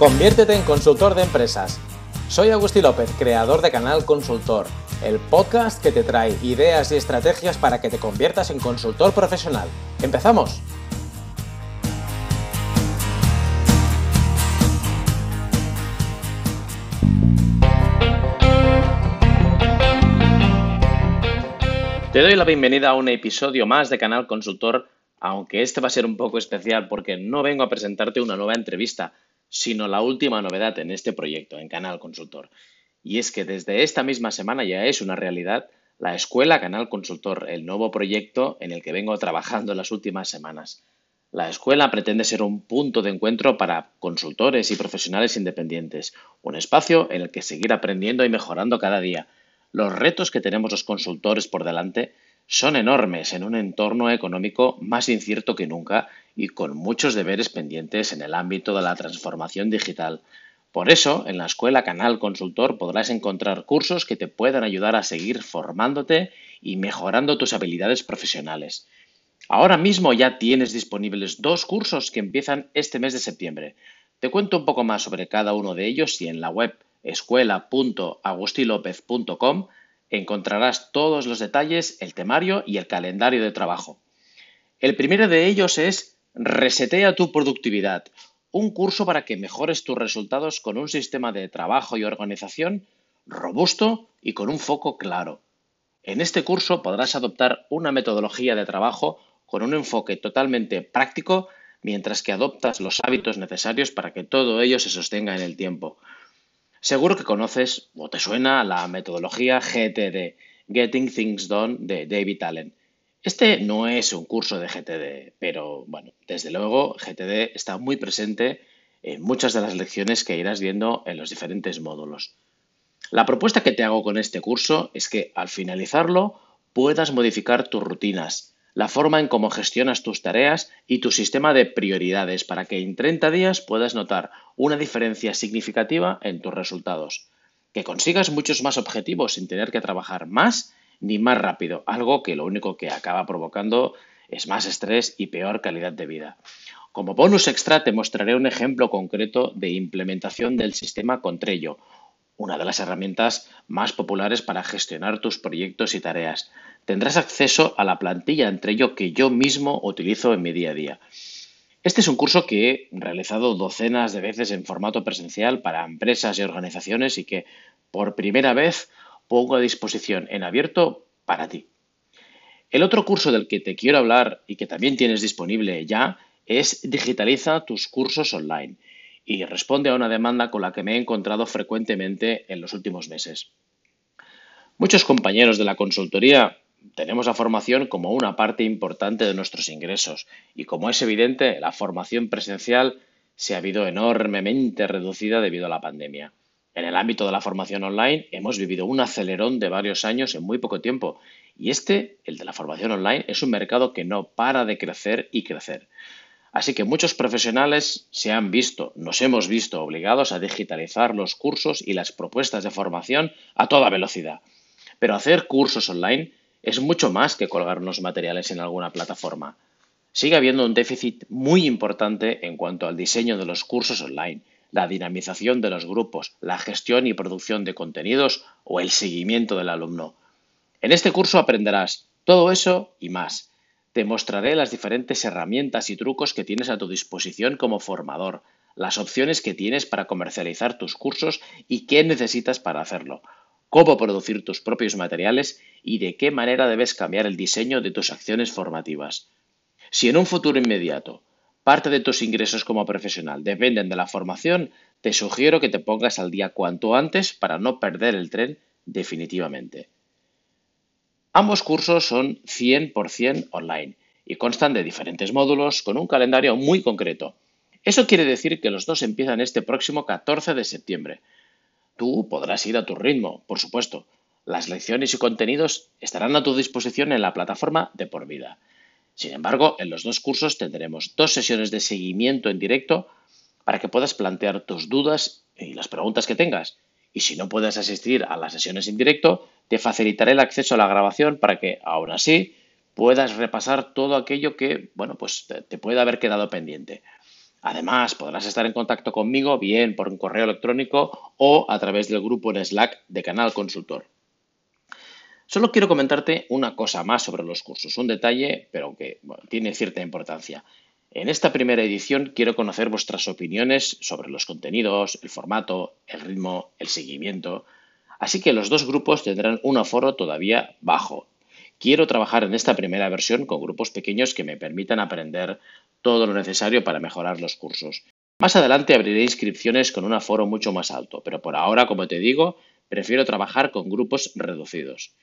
Conviértete en consultor de empresas. Soy Agustín López, creador de Canal Consultor, el podcast que te trae ideas y estrategias para que te conviertas en consultor profesional. ¡Empezamos! Te doy la bienvenida a un episodio más de Canal Consultor, aunque este va a ser un poco especial porque no vengo a presentarte una nueva entrevista, sino la última novedad en este proyecto, en Canal Consultor. Y es que desde esta misma semana ya es una realidad la Escuela Canal Consultor, el nuevo proyecto en el que vengo trabajando las últimas semanas. La escuela pretende ser un punto de encuentro para consultores y profesionales independientes, un espacio en el que seguir aprendiendo y mejorando cada día los retos que tenemos los consultores por delante son enormes en un entorno económico más incierto que nunca y con muchos deberes pendientes en el ámbito de la transformación digital. Por eso, en la escuela Canal Consultor podrás encontrar cursos que te puedan ayudar a seguir formándote y mejorando tus habilidades profesionales. Ahora mismo ya tienes disponibles dos cursos que empiezan este mes de septiembre. Te cuento un poco más sobre cada uno de ellos y en la web escuela.agustilopez.com encontrarás todos los detalles, el temario y el calendario de trabajo. El primero de ellos es Resetea tu productividad, un curso para que mejores tus resultados con un sistema de trabajo y organización robusto y con un foco claro. En este curso podrás adoptar una metodología de trabajo con un enfoque totalmente práctico mientras que adoptas los hábitos necesarios para que todo ello se sostenga en el tiempo. Seguro que conoces o te suena la metodología GTD, Getting Things Done de David Allen. Este no es un curso de GTD, pero bueno, desde luego GTD está muy presente en muchas de las lecciones que irás viendo en los diferentes módulos. La propuesta que te hago con este curso es que al finalizarlo puedas modificar tus rutinas, la forma en cómo gestionas tus tareas y tu sistema de prioridades para que en 30 días puedas notar una diferencia significativa en tus resultados. Que consigas muchos más objetivos sin tener que trabajar más ni más rápido, algo que lo único que acaba provocando es más estrés y peor calidad de vida. Como bonus extra te mostraré un ejemplo concreto de implementación del sistema Contrello, una de las herramientas más populares para gestionar tus proyectos y tareas. Tendrás acceso a la plantilla entre ello que yo mismo utilizo en mi día a día. Este es un curso que he realizado docenas de veces en formato presencial para empresas y organizaciones y que por primera vez pongo a disposición en abierto para ti. El otro curso del que te quiero hablar y que también tienes disponible ya es Digitaliza tus cursos online y responde a una demanda con la que me he encontrado frecuentemente en los últimos meses. Muchos compañeros de la consultoría tenemos la formación como una parte importante de nuestros ingresos y como es evidente, la formación presencial se ha visto enormemente reducida debido a la pandemia. En el ámbito de la formación online hemos vivido un acelerón de varios años en muy poco tiempo y este, el de la formación online, es un mercado que no para de crecer y crecer. Así que muchos profesionales se han visto, nos hemos visto obligados a digitalizar los cursos y las propuestas de formación a toda velocidad. Pero hacer cursos online es mucho más que colgarnos materiales en alguna plataforma. Sigue habiendo un déficit muy importante en cuanto al diseño de los cursos online, la dinamización de los grupos, la gestión y producción de contenidos o el seguimiento del alumno. En este curso aprenderás todo eso y más te mostraré las diferentes herramientas y trucos que tienes a tu disposición como formador, las opciones que tienes para comercializar tus cursos y qué necesitas para hacerlo, cómo producir tus propios materiales y de qué manera debes cambiar el diseño de tus acciones formativas. Si en un futuro inmediato parte de tus ingresos como profesional dependen de la formación, te sugiero que te pongas al día cuanto antes para no perder el tren definitivamente. Ambos cursos son 100% online y constan de diferentes módulos con un calendario muy concreto. Eso quiere decir que los dos empiezan este próximo 14 de septiembre. Tú podrás ir a tu ritmo, por supuesto. Las lecciones y contenidos estarán a tu disposición en la plataforma de por vida. Sin embargo, en los dos cursos tendremos dos sesiones de seguimiento en directo para que puedas plantear tus dudas y las preguntas que tengas. Y si no puedes asistir a las sesiones en directo, te facilitaré el acceso a la grabación para que, aún así, puedas repasar todo aquello que, bueno, pues te, puede haber quedado pendiente. Además, podrás estar en contacto conmigo bien por un correo electrónico o a través del grupo en Slack de Canal Consultor. Solo quiero comentarte una cosa más sobre los cursos, un detalle, pero que tiene cierta importancia. En esta primera edición quiero conocer vuestras opiniones sobre los contenidos, el formato, el ritmo, el seguimiento. Así que los dos grupos tendrán un aforo todavía bajo. Quiero trabajar en esta primera versión con grupos pequeños que me permitan aprender todo lo necesario para mejorar los cursos. Más adelante abriré inscripciones con un aforo mucho más alto, pero por ahora, como te digo, prefiero trabajar con grupos reducidos.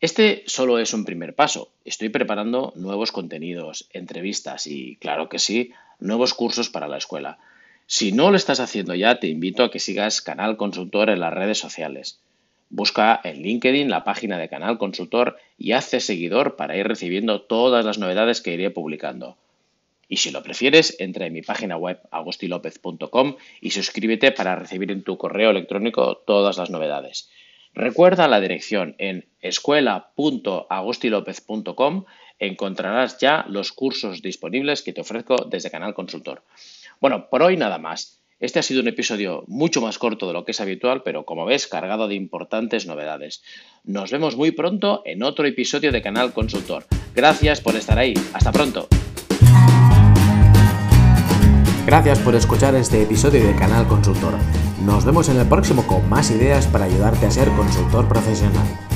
Este solo es un primer paso. Estoy preparando nuevos contenidos, entrevistas y, claro que sí, nuevos cursos para la escuela. Si no lo estás haciendo ya, te invito a que sigas Canal Consultor en las redes sociales. Busca en LinkedIn la página de Canal Consultor y hazte seguidor para ir recibiendo todas las novedades que iré publicando. Y si lo prefieres, entra en mi página web agostilopez.com y suscríbete para recibir en tu correo electrónico todas las novedades. Recuerda la dirección en escuela.agostilopez.com encontrarás ya los cursos disponibles que te ofrezco desde Canal Consultor. Bueno, por hoy nada más. Este ha sido un episodio mucho más corto de lo que es habitual, pero como ves, cargado de importantes novedades. Nos vemos muy pronto en otro episodio de Canal Consultor. Gracias por estar ahí. Hasta pronto. Gracias por escuchar este episodio de Canal Consultor. Nos vemos en el próximo con más ideas para ayudarte a ser consultor profesional.